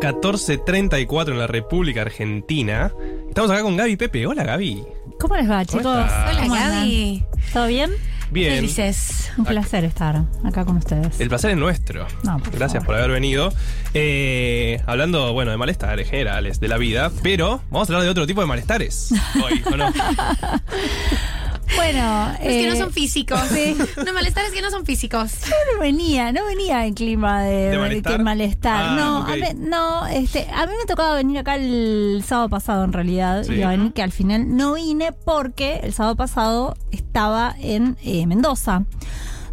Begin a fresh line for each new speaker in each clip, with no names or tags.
14.34 en la República Argentina. Estamos acá con Gaby Pepe. Hola Gaby.
¿Cómo les va, chicos?
Hola. Gaby.
¿Todo bien?
Bien.
Felices.
Un placer estar acá con ustedes.
El placer es nuestro.
No, por
Gracias
favor.
por haber venido. Eh, hablando, bueno, de malestares generales de la vida, pero vamos a hablar de otro tipo de malestares hoy, ¿o no?
Bueno,
Es que no
eh,
son físicos.
sí.
No, malestares que no son físicos.
no venía, no venía en clima de,
¿De malestar? Ah,
no, a mí, no, este, a mí me tocaba venir acá el sábado pasado en realidad.
Sí.
Iba a venir que al final no vine porque el sábado pasado estaba en eh, Mendoza.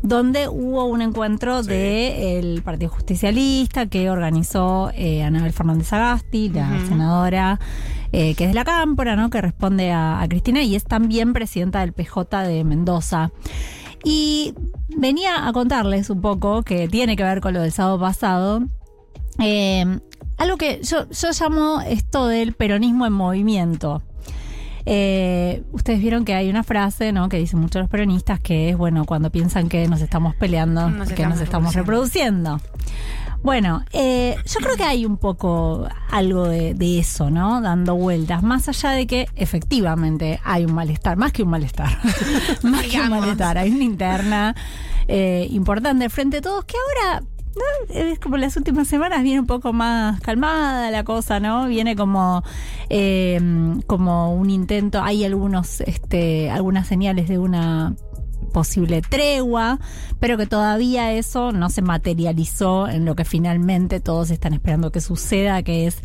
Donde hubo un encuentro
Sí.
del Partido Justicialista que organizó eh, Anabel Fernández Agasti, la senadora eh, que es de la Cámpora, ¿no? que responde a, a Cristina y es también presidenta del PJ de Mendoza. Y venía a contarles un poco que tiene que ver con lo del sábado pasado. eh, algo que yo, yo llamo esto del peronismo en movimiento. Eh, ustedes vieron que hay una frase, ¿no? Que dicen muchos los peronistas que es, bueno, cuando piensan que nos estamos peleando,
Nos
que
estamos
nos estamos reproduciendo. Bueno, eh, yo creo que hay un poco algo de, de eso, ¿no? Dando vueltas, más allá de que efectivamente hay un malestar, más que un malestar, más que un malestar, hay una interna eh, importante frente a todos que ahora ¿no? Es como las últimas semanas viene un poco más calmada la cosa, ¿no? Viene como, eh, como un intento, hay algunos, este, algunas señales de una posible tregua, pero que todavía eso no se materializó en lo que finalmente todos están esperando que suceda, que es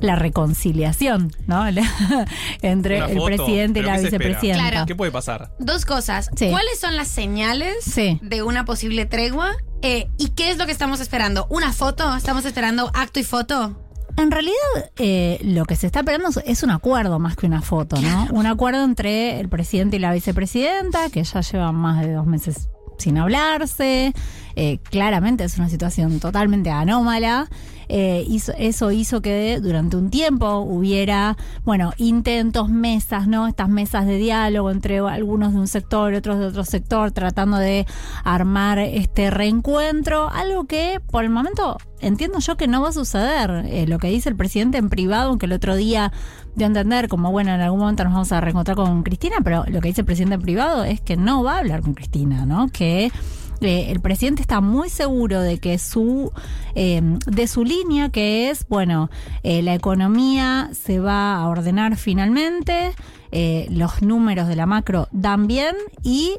la reconciliación, ¿no? Entre el presidente y la vicepresidenta.
Claro.
¿Qué puede pasar?
Dos cosas.
Sí.
¿Cuáles son las señales
Sí.
de una posible tregua? Eh, ¿Y qué es lo que estamos esperando? ¿Una foto? ¿Estamos esperando acto y foto?
En realidad, eh, lo que se está esperando es un acuerdo más que una foto, ¿no? Un acuerdo entre el presidente y la vicepresidenta, que ya llevan más de dos meses sin hablarse. Eh, claramente es una situación totalmente anómala. Eh, eso hizo que durante un tiempo hubiera, bueno, intentos, mesas, ¿no? Estas mesas de diálogo entre algunos de un sector y otros de otro sector, tratando de armar este reencuentro. Algo que por el momento entiendo yo que no va a suceder. Eh, lo que dice el presidente en privado, aunque el otro día dio a entender como, bueno, en algún momento nos vamos a reencontrar con Cristina, pero lo que dice el presidente en privado es que no va a hablar con Cristina, ¿no? Que eh, el presidente está muy seguro de que su eh, de su línea que es bueno eh, la economía se va a ordenar finalmente eh, los números de la macro dan bien y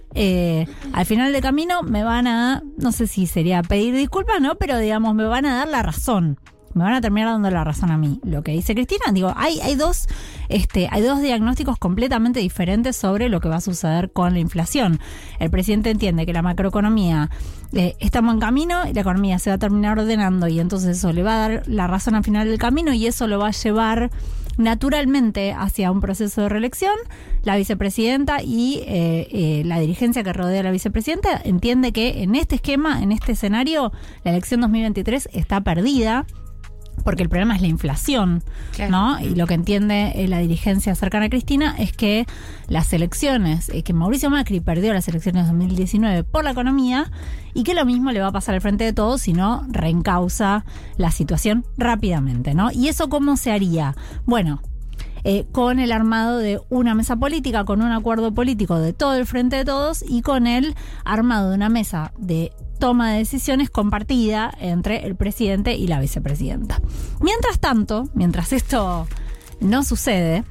al final del camino me van a no sé si sería pedir disculpas no pero digamos me van a dar la razón me van a terminar dando la razón a mí. Lo que dice Cristina, digo, hay, hay dos, este, hay dos diagnósticos completamente diferentes sobre lo que va a suceder con la inflación. El presidente entiende que la macroeconomía eh, está en buen camino y la economía se va a terminar ordenando y entonces eso le va a dar la razón al final del camino y eso lo va a llevar naturalmente hacia un proceso de reelección. La vicepresidenta y eh, eh, la dirigencia que rodea a la vicepresidenta entiende que en este esquema, en este escenario, la elección 2023 está perdida porque el problema es la inflación,
Claro.
¿no? Y lo que entiende eh, la dirigencia cercana a Cristina es que las elecciones, eh, que Mauricio Macri perdió las elecciones de 2019 por la economía y que lo mismo le va a pasar al frente de todos si no reencausa la situación rápidamente, ¿no? ¿Y eso cómo se haría? Bueno, eh, con el armado de una mesa política, con un acuerdo político de todo el frente de todos y con el armado de una mesa de toma de decisiones compartida entre el presidente y la vicepresidenta. Mientras tanto, mientras esto no sucede,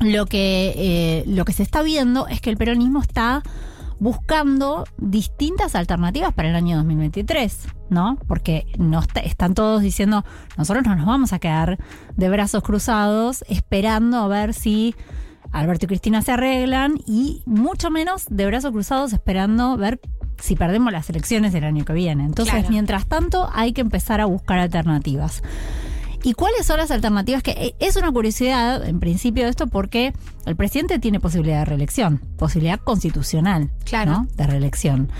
lo que, eh, lo que se está viendo es que el peronismo está buscando distintas alternativas para el año 2023, ¿no? Porque no está- están todos diciendo, nosotros no nos vamos a quedar de brazos cruzados esperando a ver si Alberto y Cristina se arreglan y mucho menos de brazos cruzados esperando ver si perdemos las elecciones del año que viene. Entonces,
Claro.
mientras tanto, hay que empezar a buscar alternativas. ¿Y cuáles son las alternativas? Que eh, es una curiosidad, en principio, de esto, porque el presidente tiene posibilidad de reelección, posibilidad constitucional
Claro.
¿no? de reelección.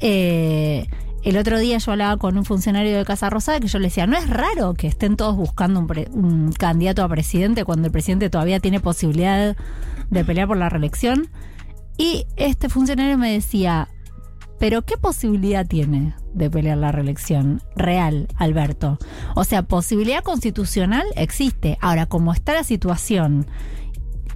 Eh, el otro día yo hablaba con un funcionario de Casa Rosada que yo le decía, no es raro que estén todos buscando un, pre- un candidato a presidente cuando el presidente todavía tiene posibilidad de pelear por la reelección. Y este funcionario me decía, pero ¿qué posibilidad tiene de pelear la reelección real, Alberto? O sea, posibilidad constitucional existe. Ahora, como está la situación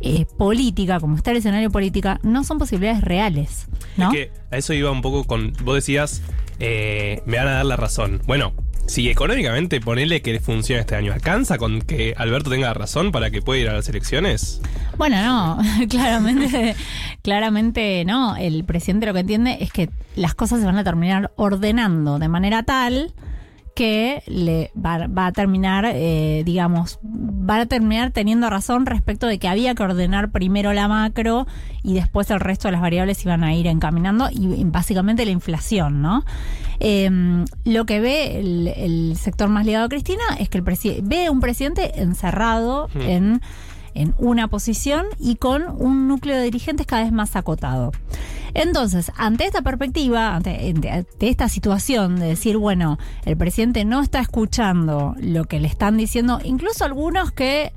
eh, política, como está el escenario política, no son posibilidades reales. ¿no?
Es que a eso iba un poco con. Vos decías, eh, me van a dar la razón. Bueno, si económicamente ponele que funciona este año, ¿alcanza con que Alberto tenga razón para que pueda ir a las elecciones?
Bueno, no, claramente, claramente no. El presidente lo que entiende es que las cosas se van a terminar ordenando de manera tal que le va, va a terminar, eh, digamos, va a terminar teniendo razón respecto de que había que ordenar primero la macro y después el resto de las variables iban a ir encaminando y básicamente la inflación, ¿no? Eh, lo que ve el, el, sector más ligado a Cristina es que el ve un presidente encerrado
Hmm.
en, en una posición y con un núcleo de dirigentes cada vez más acotado. Entonces, ante esta perspectiva, ante, ante esta situación de decir, bueno, el presidente no está escuchando lo que le están diciendo, incluso algunos que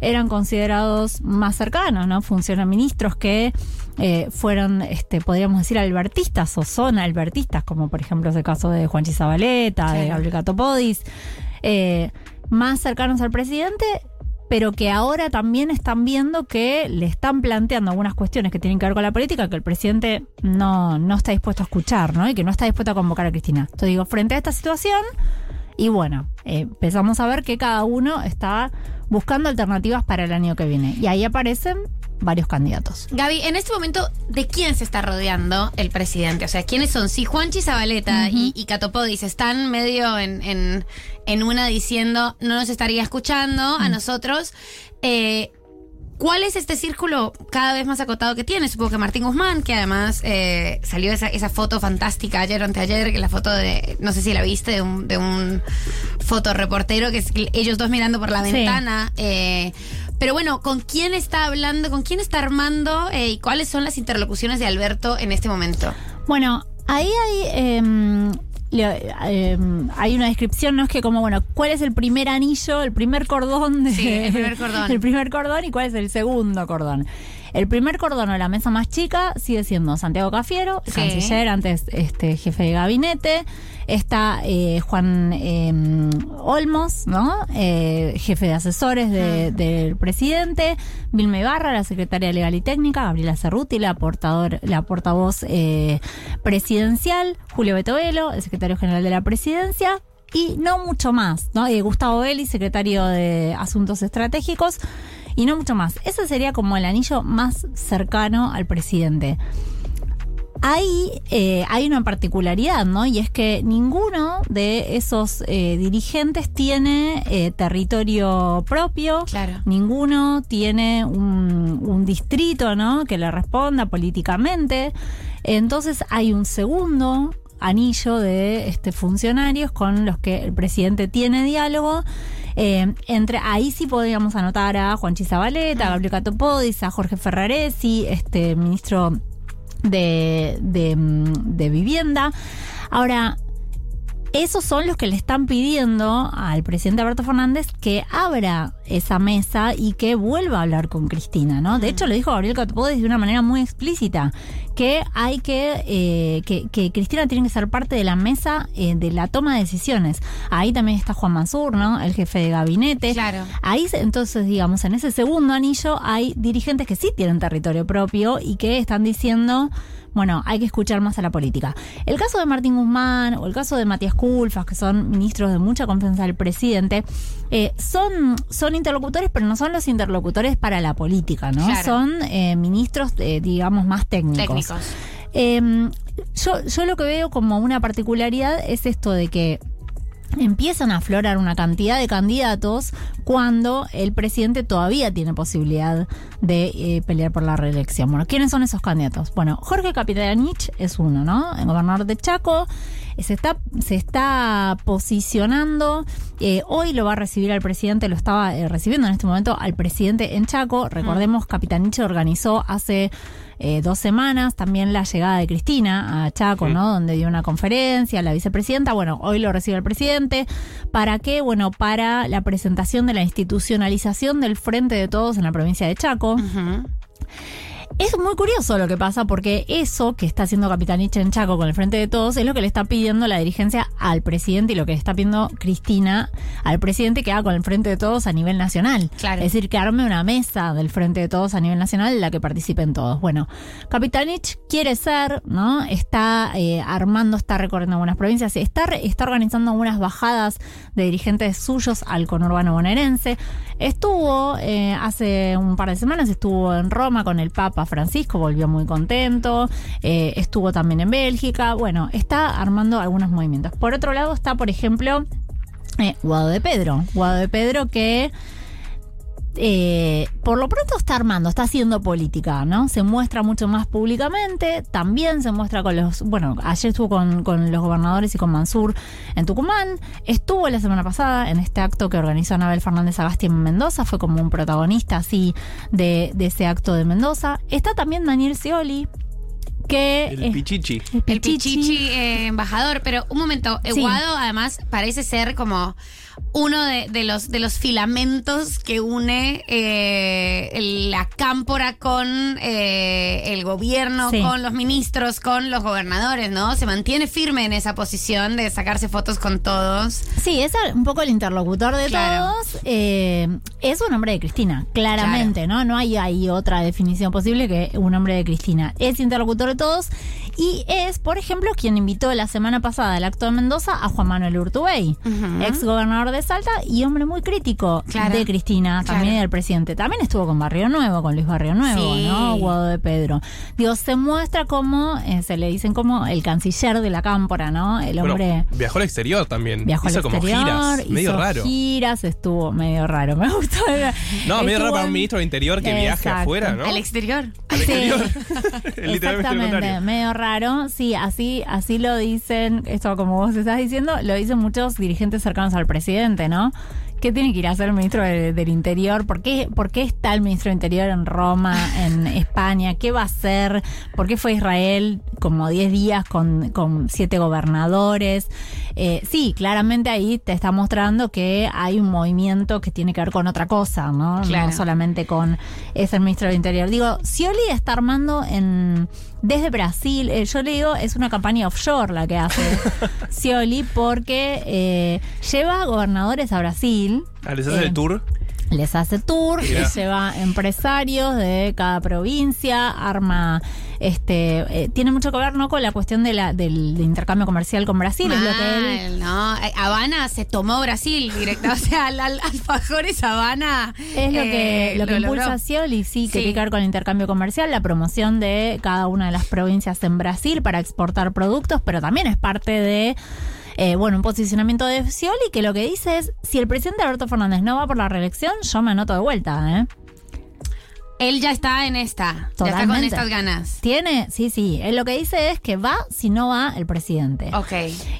eran considerados más cercanos, ¿no? Funcionan ministros que eh, fueron, este, podríamos decir, albertistas o son albertistas, como por ejemplo es el caso de Juan Chizabaleta,
Sí.
de Gabriel Catopodis, eh, más cercanos al presidente, pero que ahora también están viendo que le están planteando algunas cuestiones que tienen que ver con la política que el presidente no, no está dispuesto a escuchar, ¿no? Y que no está dispuesto a convocar a Cristina. Entonces digo, frente a esta situación, y bueno, eh, empezamos a ver que cada uno está buscando alternativas para el año que viene. Y ahí aparecen varios candidatos.
Gaby, en este momento, ¿de quién se está rodeando el presidente? O sea, ¿quiénes son? Si Juanchi Zabaleta y, y Catopodis están medio en, en, en una diciendo no nos estaría escuchando a nosotros, eh, ¿cuál es este círculo cada vez más acotado que tiene? Supongo que Martín Guzmán, que además eh, salió esa, esa foto fantástica ayer o anteayer, que la foto de, no sé si la viste, de un, de un fotoreportero, que es ellos dos mirando por la
Sí.
ventana. eh, pero bueno, ¿con quién está hablando? ¿Con quién está armando? eh, ¿Y cuáles son las interlocuciones de Alberto en este momento?
Bueno, ahí hay, em, le- em, hay una descripción, ¿no? Es que como, bueno, ¿cuál es el primer anillo, el primer cordón? De,
Sí, el primer cordón.
el primer cordón y cuál es el segundo cordón. El primer cordón o la mesa más chica sigue siendo Santiago Cafiero,
Sí.
canciller, antes este jefe de gabinete. Está eh, Juan em, Olmos, ¿no? Eh, jefe de asesores de- del presidente. Vilma Ibarra, la secretaria legal y técnica. Gabriela Cerruti, la, portador, la portavoz eh, presidencial. Julio Betovelo, el secretario general de la presidencia. Y no mucho más, ¿no? Eh, Gustavo Belli, secretario de Asuntos Estratégicos. Y no mucho más. Ese sería como el anillo más cercano al presidente. Ahí eh, hay una particularidad, ¿no? Y es que ninguno de esos eh, dirigentes tiene eh, territorio propio.
Claro.
Ninguno tiene un, un distrito, ¿no? Que le responda políticamente. Entonces hay un segundo anillo de este, funcionarios con los que el presidente tiene diálogo. Eh, entre ahí sí podríamos anotar a Juan Chizabaleta, a Gabriel Catopodis, a Jorge Ferraresi, este ministro de, de, mm, de vivienda. Ahora, esos son los que le están pidiendo al presidente Alberto Fernández que abra esa mesa y que vuelva a hablar con Cristina, ¿no? De hecho, lo dijo Gabriel Catopodis de una manera muy explícita, que hay que, eh, que, que Cristina tiene que ser parte de la mesa eh, de la toma de decisiones. Ahí también está Juan Mansur, ¿no? El jefe de gabinete.
Claro.
Ahí, entonces, digamos, en ese segundo anillo hay dirigentes que sí tienen territorio propio y que están diciendo, bueno, hay que escuchar más a la política. El caso de Martín Guzmán o el caso de Matías Culfas, que son ministros de mucha confianza del presidente, eh, son, son interlocutores, pero no son los interlocutores para la política, ¿no?
Claro.
Son eh, ministros, eh, digamos, más técnicos.
Técnicos.
Eh, yo, yo lo que veo como una particularidad es esto de que empiezan a aflorar una cantidad de candidatos cuando el presidente todavía tiene posibilidad de eh, pelear por la reelección. Bueno, ¿quiénes son esos candidatos? Bueno, Jorge Capitanich es uno, ¿no? El gobernador de Chaco. Se está, se está posicionando. eh, hoy lo va a recibir al presidente, lo estaba eh, recibiendo en este momento al presidente en Chaco. Recordemos, Capitanich organizó hace eh, dos semanas también la llegada de Cristina a Chaco, ¿no? Donde dio una conferencia, la vicepresidenta. Bueno, hoy lo recibe el presidente. ¿Para qué? Bueno, para la presentación de la institucionalización del Frente de Todos en la provincia de Chaco. Es muy curioso lo que pasa porque eso que está haciendo Capitanich en Chaco con el Frente de Todos es lo que le está pidiendo la dirigencia al presidente y lo que le está pidiendo Cristina al presidente que haga con el Frente de Todos a nivel nacional.
Claro.
Es decir, que arme una mesa del Frente de Todos a nivel nacional en la que participen todos. Bueno, Capitanich quiere ser, ¿no? Está eh, armando, está recorriendo algunas provincias, está, está organizando algunas bajadas de dirigentes suyos al conurbano bonaerense. Estuvo eh, hace un par de semanas, estuvo en Roma con el Papa Francisco, volvió muy contento. Eh, estuvo también en Bélgica. Bueno, está armando algunos movimientos. Por otro lado está, por ejemplo, eh, Guado de Pedro. Guado de Pedro que eh, por lo pronto está armando, está haciendo política, ¿no? Se muestra mucho más públicamente, también se muestra con los, bueno, ayer estuvo con, con los gobernadores y con Mansur en Tucumán, estuvo la semana pasada en este acto que organizó Anabel Fernández Agasti en Mendoza, fue como un protagonista así de, de ese acto de Mendoza. Está también Daniel Scioli, que...
El
eh,
pichichi.
El Pichichi eh, embajador, pero un momento,
Sí.
Guado además parece ser como uno de, de los de los filamentos que une eh, la cámpora con eh, el gobierno,
Sí.
con los ministros, con los gobernadores, ¿no? Se mantiene firme en esa posición de sacarse fotos con todos.
Sí, es un poco el interlocutor de
Claro.
todos. Eh, es un hombre de Cristina, claramente, ¿no? No hay, hay otra definición posible que un hombre de Cristina. Es interlocutor de todos y es, por ejemplo, quien invitó la semana pasada al acto de Mendoza a Juan Manuel Urtubey, ex gobernador de Salta y hombre muy crítico
Claro.
de Cristina, también
Claro.
del presidente. También estuvo con Barrio Nuevo, con Luis Barrio Nuevo,
Sí.
¿no? Guado de Pedro. Digo, se muestra como, eh, se le dicen como el canciller de la cámpora, ¿no? El
Bueno,
hombre...
viajó al exterior también.
Viajó
hizo
al
como
exterior,
giras. Medio
hizo
raro.
giras, estuvo medio raro. Me gustó.
No, medio raro para un ministro de Interior que viaje
Exacto.
afuera, ¿no?
Al exterior.
Al exterior. Literalmente
Exactamente, medio raro. Sí, así, así lo dicen, esto como vos estás diciendo, lo dicen muchos dirigentes cercanos al presidente, ¿no? ¿Qué tiene que ir a hacer el ministro de- del Interior? ¿Por qué, ¿Por qué está el ministro del Interior en Roma, en España? ¿Qué va a hacer? ¿Por qué fue Israel como 10 días con, con siete gobernadores? Eh, sí, claramente ahí te está mostrando que hay un movimiento que tiene que ver con otra cosa, ¿no?
Claro.
No solamente con es el ministro del Interior. Digo, Scioli está armando en desde Brasil, eh, yo le digo, es una campaña offshore la que hace Scioli porque eh, lleva gobernadores a Brasil.
Ah, les hace
Eh,
el tour.
Les hace tour, lleva empresarios de cada provincia, arma, este, eh, tiene mucho que ver no con la cuestión de la, del, de intercambio comercial con Brasil, es lo que él
¿no? Eh, Habana se tomó Brasil directa. O sea, al, al alfajores Habana.
Es lo que,
eh,
lo que
logró.
impulsa Scioli, sí, que
Sí.
tiene que ver con el intercambio comercial, la promoción de cada una de las provincias en Brasil para exportar productos, pero también es parte de, eh, bueno, un posicionamiento de Scioli que lo que dice es, si el presidente Alberto Fernández no va por la reelección, yo me anoto de vuelta, ¿eh?
Él ya está en esta. Ya está con
Totalmente.
estas ganas.
Tiene, sí, sí, él lo que dice es que va si no va el presidente.
Ok.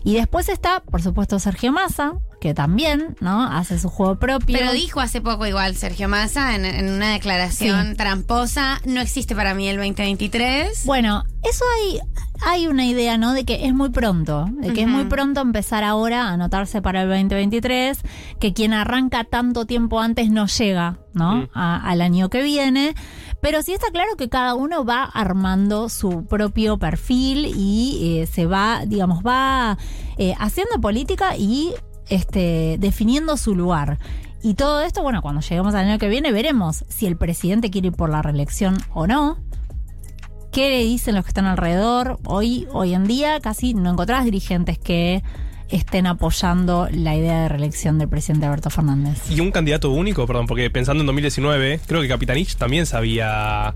Y después está, por supuesto, Sergio Massa, que también, ¿no? Hace su juego propio.
Pero dijo hace poco igual Sergio Massa en, en una declaración
Sí.
tramposa, no existe para mí el 2023.
Bueno, eso hay, hay una idea, ¿no? De que es muy pronto, de que es muy pronto empezar ahora a anotarse para el 2023, que quien arranca tanto tiempo antes no llega, ¿no? A- al año que viene. Pero sí está claro que cada uno va armando su propio perfil y eh, se va, digamos, va eh, haciendo política y este, definiendo su lugar. Y todo esto, bueno, cuando lleguemos al año que viene veremos si el presidente quiere ir por la reelección o no qué le dicen los que están alrededor. Hoy, hoy en día casi no encontrás dirigentes que estén apoyando la idea de reelección del presidente Alberto Fernández.
Y un candidato único, perdón, porque pensando en 2019, creo que Capitanich también se había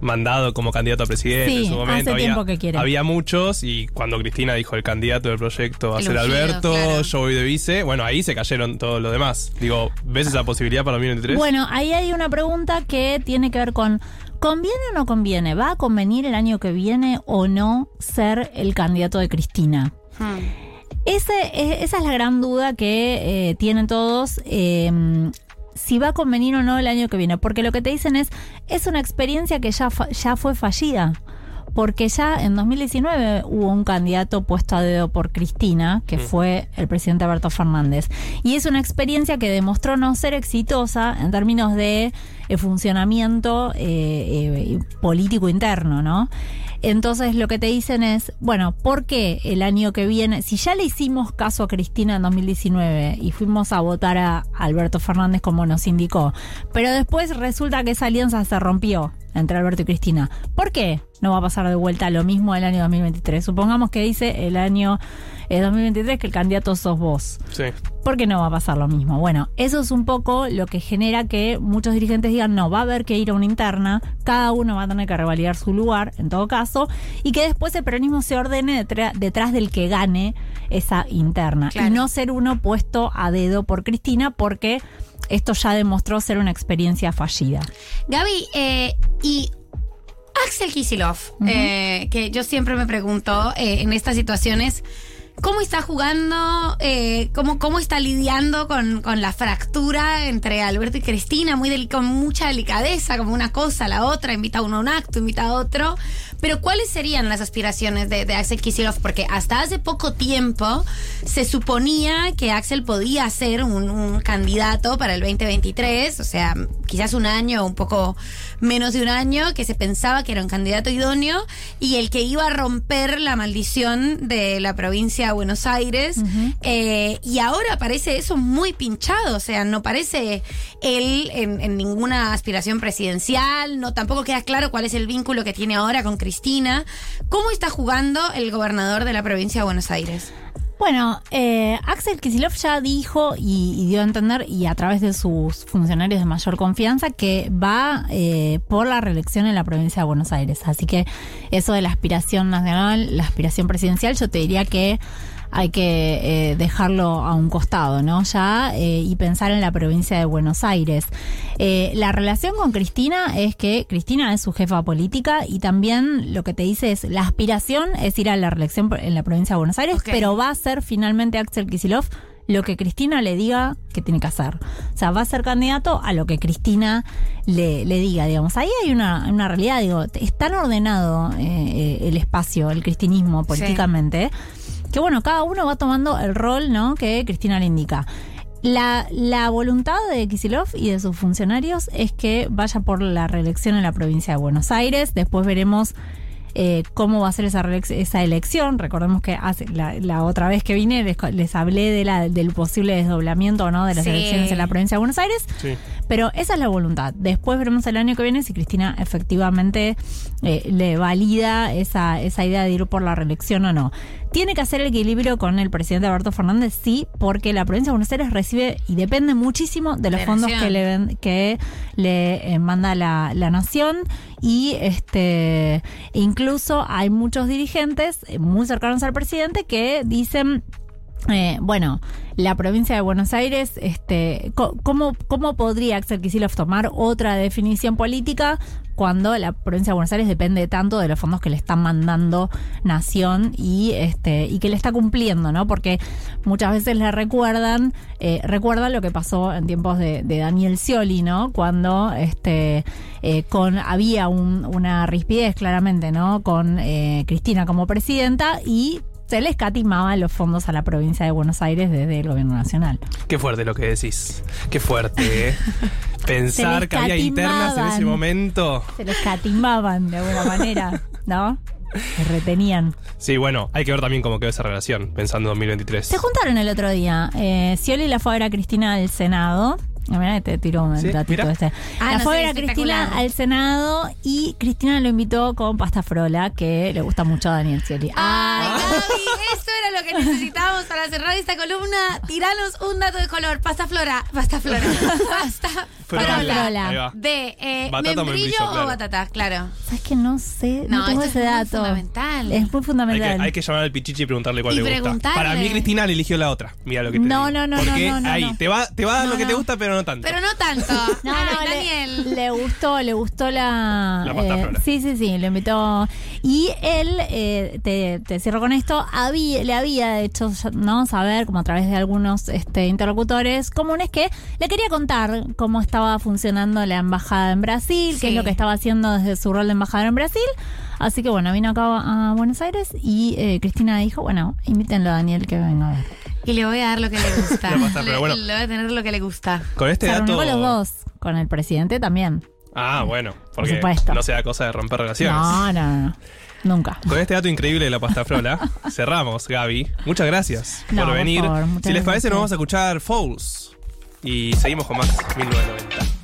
mandado como candidato a presidente
Sí,
en su momento.
hace
había,
tiempo que quiere.
había muchos y cuando Cristina dijo el candidato del proyecto va a ser Alberto,
claro.
yo voy de vice, bueno, ahí se cayeron todos los demás. Digo, ¿ves esa posibilidad para 2023?
Bueno, ahí hay una pregunta que tiene que ver con ¿conviene o no conviene? ¿Va a convenir el año que viene o no ser el candidato de Cristina?
Hmm.
Ese, e- esa es la gran duda que eh, tienen todos. eh, si va a convenir o no el año que viene. Porque lo que te dicen es, es una experiencia que ya, fa- ya fue fallida. porque ya en 2019 hubo un candidato puesto a dedo por Cristina, que
Mm.
fue el presidente Alberto Fernández. Y es una experiencia que demostró no ser exitosa en términos de eh, funcionamiento eh, eh, político interno, ¿no? Entonces lo que te dicen es, bueno, ¿por qué el año que viene, si ya le hicimos caso a Cristina en 2019 y fuimos a votar a Alberto Fernández como nos indicó, pero después resulta que esa alianza se rompió entre Alberto y Cristina, ¿por qué no va a pasar de vuelta lo mismo el año 2023? Supongamos que dice el año eh, 2023 que el candidato sos vos.
Sí.
¿Por qué no va a pasar lo mismo? Bueno, eso es un poco lo que genera que muchos dirigentes digan, no, va a haber que ir a una interna, cada uno va a tener que revalidar su lugar, en todo caso, y que después el peronismo se ordene detrás del que gane esa interna.
Claro.
Y no ser uno puesto a dedo por Cristina, porque esto ya demostró ser una experiencia fallida.
Gaby, eh, y Axel Kisilov, eh, que yo siempre me pregunto eh, en estas situaciones, ¿cómo está jugando? Eh, cómo, ¿Cómo está lidiando con, con la fractura entre Alberto y Cristina? Muy deli- con mucha delicadeza, como una cosa la otra, invita a uno a un acto, invita a otro. Pero ¿cuáles serían las aspiraciones de, de Axel Kisilov? Porque hasta hace poco tiempo se suponía que Axel podía ser un, un candidato para el 2023, o sea, quizás un año, un poco menos de un año, que se pensaba que era un candidato idóneo y el que iba a romper la maldición de la provincia Buenos Aires. Eh, y ahora parece eso muy pinchado, o sea, no parece él en, en ninguna aspiración presidencial, no tampoco queda claro cuál es el vínculo que tiene ahora con Cristina. ¿Cómo está jugando el gobernador de la provincia de Buenos Aires?
Bueno, eh, Axel Kisilov ya dijo y, y dio a entender, y a través de sus funcionarios de mayor confianza, que va eh, por la reelección en la provincia de Buenos Aires. Así que eso de la aspiración nacional, la aspiración presidencial, yo te diría que hay que eh, dejarlo a un costado, ¿no? Ya eh, y pensar en la provincia de Buenos Aires. Eh, la relación con Cristina es que Cristina es su jefa política y también lo que te dice es la aspiración es ir a la reelección en la provincia de Buenos Aires, pero va a ser finalmente Axel Kisilov lo que Cristina le diga que tiene que hacer. O sea, va a ser candidato a lo que Cristina le, le diga, digamos. Ahí hay una, una realidad, digo, es tan ordenado eh, eh, el espacio, el cristinismo políticamente, que bueno, cada uno va tomando el rol ¿no? que Cristina le indica. La, la voluntad de Kisilov y de sus funcionarios es que vaya por la reelección en la provincia de Buenos Aires. Después veremos eh, cómo va a ser esa, esa elección. Recordemos que hace, la, la otra vez que vine les, les hablé de la, del posible desdoblamiento no de las
Sí.
elecciones en la provincia de Buenos Aires.
Sí.
Pero esa es la voluntad. Después veremos el año que viene si Cristina efectivamente eh, le valida esa, esa idea de ir por la reelección o no. Tiene que hacer el equilibrio con el presidente Alberto Fernández, sí, porque la provincia de Buenos Aires recibe y depende muchísimo de los fondos
Nación.
que le, que le eh, manda la, la nación y este incluso hay muchos dirigentes eh, muy cercanos al presidente que dicen eh, bueno, la provincia de Buenos Aires, este, ¿cómo, ¿cómo podría Axel Kicillof tomar otra definición política cuando la provincia de Buenos Aires depende tanto de los fondos que le están mandando Nación y este y que le está cumpliendo, ¿no? Porque muchas veces le recuerdan, eh, recuerdan lo que pasó en tiempos de, Daniel Scioli, ¿no? Cuando este eh, con había un- una rispidez claramente, ¿no? Con Cristina como presidenta y se le escatimaban los fondos a la provincia de Buenos Aires desde el gobierno nacional.
Qué fuerte lo que decís. Qué fuerte, ¿eh? Pensar que había internas en ese momento.
Se le escatimaban de alguna manera, ¿no? Se retenían.
Sí, bueno, hay que ver también cómo quedó esa relación, pensando en 2023.
Se juntaron el otro día. Eh, Scioli la fue a ver a Cristina al Senado. Ah, Mirá, te tiró un
Sí, mira.
este.
Ah,
la
no
fue a
sé,
ver a Cristina al Senado y Cristina lo invitó con pasta frola, que le gusta mucho a Daniel Scioli.
Ay,
Ah,
Gaby, necesitábamos para cerrar esta columna. Tiranos un dato de color. Pasta flora, pasta flora, pasta
va.
De eh,
Batata o
membrillo batata, claro.
¿Sabes que no sé? No,
No,
tengo ese
es muy
dato.
fundamental.
Es muy
Hay
fundamental.
que, hay que llamar al Pichichi y preguntarle cuál
Y
le gusta. Para mí, Cristina le eligió la otra. Mira lo que te
No,
digo.
no, no, no,
Porque
no, no,
ahí,
no.
Te, va, te va a dar
No,
lo que te
no.
gusta, pero no tanto.
Pero no tanto.
No,
Ay,
no, le-
Daniel.
Le, gustó, le gustó la.
La pasta
eh,
flora.
sí, sí, sí, lo invitó. Y él, eh, te, te cierro con esto, había, le había había hecho no saber, como a través de algunos este, interlocutores comunes, que le quería contar cómo estaba funcionando la embajada en Brasil, qué es lo que estaba haciendo desde su rol de embajador en Brasil. Así que bueno, vino acá a Buenos Aires y eh, Cristina dijo, bueno, invítenlo a Daniel que venga a ver.
Y le voy a dar lo que le gusta.
Le va a pasar, pero
le,
bueno.
le voy a tener lo que le gusta.
Con este dato.
con los dos, con el presidente también.
Ah, bueno, porque
supuesto.
no sea cosa de romper relaciones.
No, no, no. Nunca.
Con este dato increíble de la pasta frola, cerramos, Gaby. Muchas gracias
No,
por
por
venir.
favor,
si les parece, nos vamos a escuchar Fouls. Y seguimos con más 1990.